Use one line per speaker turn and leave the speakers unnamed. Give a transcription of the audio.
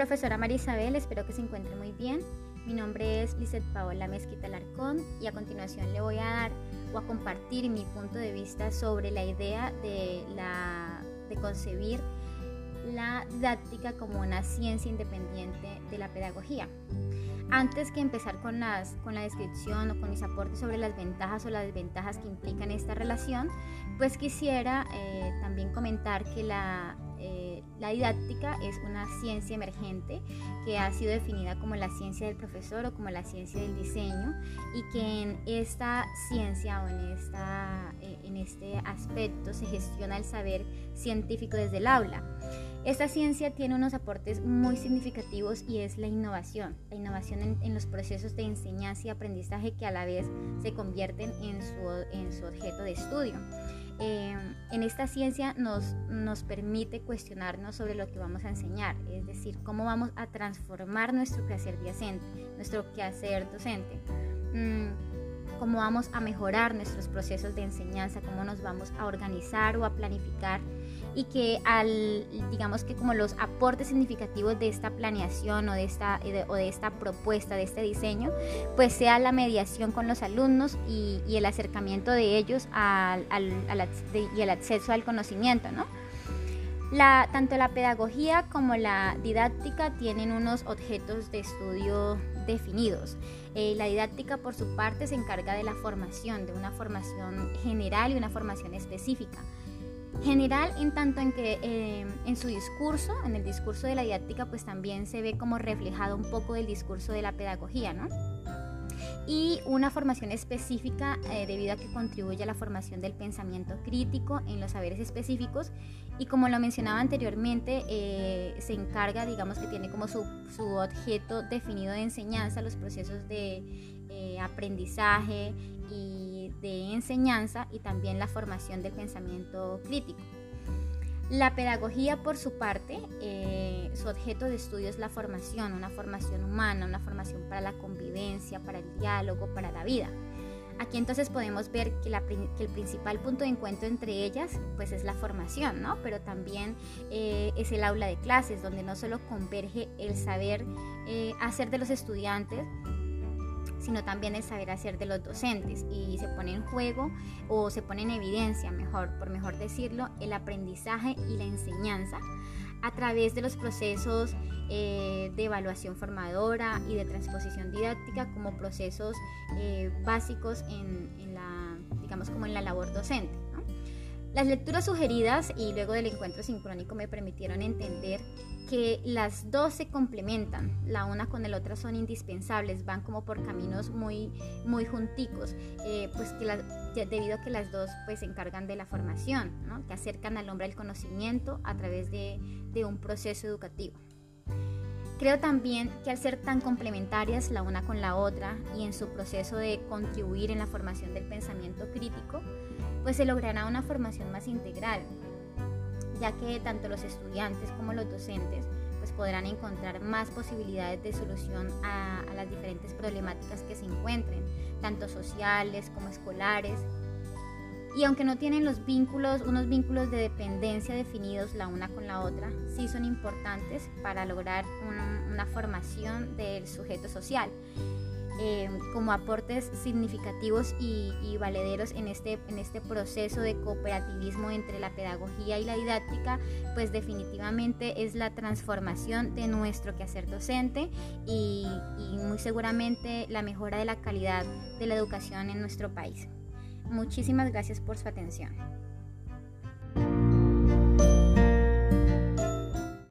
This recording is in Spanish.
profesora María Isabel, espero que se encuentre muy bien. Mi nombre es Lizeth Paola Mezquita Larcón y a continuación le voy a dar o a compartir mi punto de vista sobre la idea de, concebir la didáctica como una ciencia independiente de la pedagogía. Antes que empezar con, las, con la descripción o con mis aportes sobre las ventajas o las desventajas que implican esta relación, pues quisiera eh, también comentar que la, eh, la didáctica es una ciencia emergente que ha sido definida como la ciencia del profesor o como la ciencia del diseño y que en esta ciencia o en, esta, eh, en este aspecto se gestiona el saber científico desde el aula. Esta ciencia tiene unos aportes muy significativos y es la innovación, la innovación en, los procesos de enseñanza y aprendizaje que a la vez se convierten en su, en su objeto de estudio. Eh, en esta ciencia nos, nos permite cuestionarnos sobre lo que vamos a enseñar, es decir, cómo vamos a transformar nuestro quehacer docente, nuestro quehacer docente. Mm, cómo vamos a mejorar nuestros procesos de enseñanza, cómo nos vamos a organizar o a planificar y que al, digamos que como los aportes significativos de esta planeación o de esta, o de esta propuesta, de este diseño, pues sea la mediación con los alumnos y, el acercamiento de ellos al, y el acceso al conocimiento, ¿no? La, tanto la pedagogía como la didáctica tienen unos objetos de estudio definidos. Eh, la didáctica, por su parte, se encarga de la formación, de una formación general y una formación específica. General en tanto en que eh, en su discurso, en el discurso de la didáctica, pues también se ve como reflejado un poco del discurso de la pedagogía, ¿no? Y una formación específica eh, debido a que contribuye a la formación del pensamiento crítico en los saberes específicos y como lo mencionaba anteriormente eh, se encarga digamos que tiene como su, su, objeto definido de enseñanza los procesos de eh, aprendizaje y de enseñanza y también la formación del pensamiento crítico. La pedagogía, por su parte, su objeto de estudio es la formación, una formación humana, una formación para la convivencia, para el diálogo, para la vida. Aquí entonces podemos ver que, el principal punto de encuentro entre ellas pues es la formación, ¿no? Pero también eh, es el aula de clases, donde no solo converge el saber eh, hacer de los estudiantes, sino también el saber hacer de los docentes y se pone en juego o se pone en evidencia, mejor, por mejor decirlo, el aprendizaje y la enseñanza a través de los procesos eh, de evaluación formadora y de transposición didáctica como procesos eh, básicos en, en, la, digamos, como en la labor docente. Las lecturas sugeridas y luego del encuentro sincrónico me permitieron entender que las dos se complementan, la una con la otra son indispensables, van como por caminos muy, muy junticos, eh, pues que debido a que las dos pues se encargan de la formación, que acercan al hombre al conocimiento a través de, de un proceso educativo. Creo también que al ser tan complementarias la una con la otra y en su proceso de contribuir en la formación del pensamiento crítico, pues se logrará una formación más integral, ya que tanto los estudiantes como los docentes pues podrán encontrar más posibilidades de solución a, las diferentes problemáticas que se encuentren, tanto sociales como escolares. Y aunque no tienen los vínculos, unos vínculos de dependencia definidos la una con la otra, sí son importantes para lograr una formación del sujeto social. Em, como aportes significativos y, valederos en este, en este proceso de cooperativismo entre la pedagogía y la didáctica, pues definitivamente es la transformación de nuestro quehacer docente y muy seguramente la mejora de la calidad de la educación en nuestro país. Muchísimas gracias por su atención.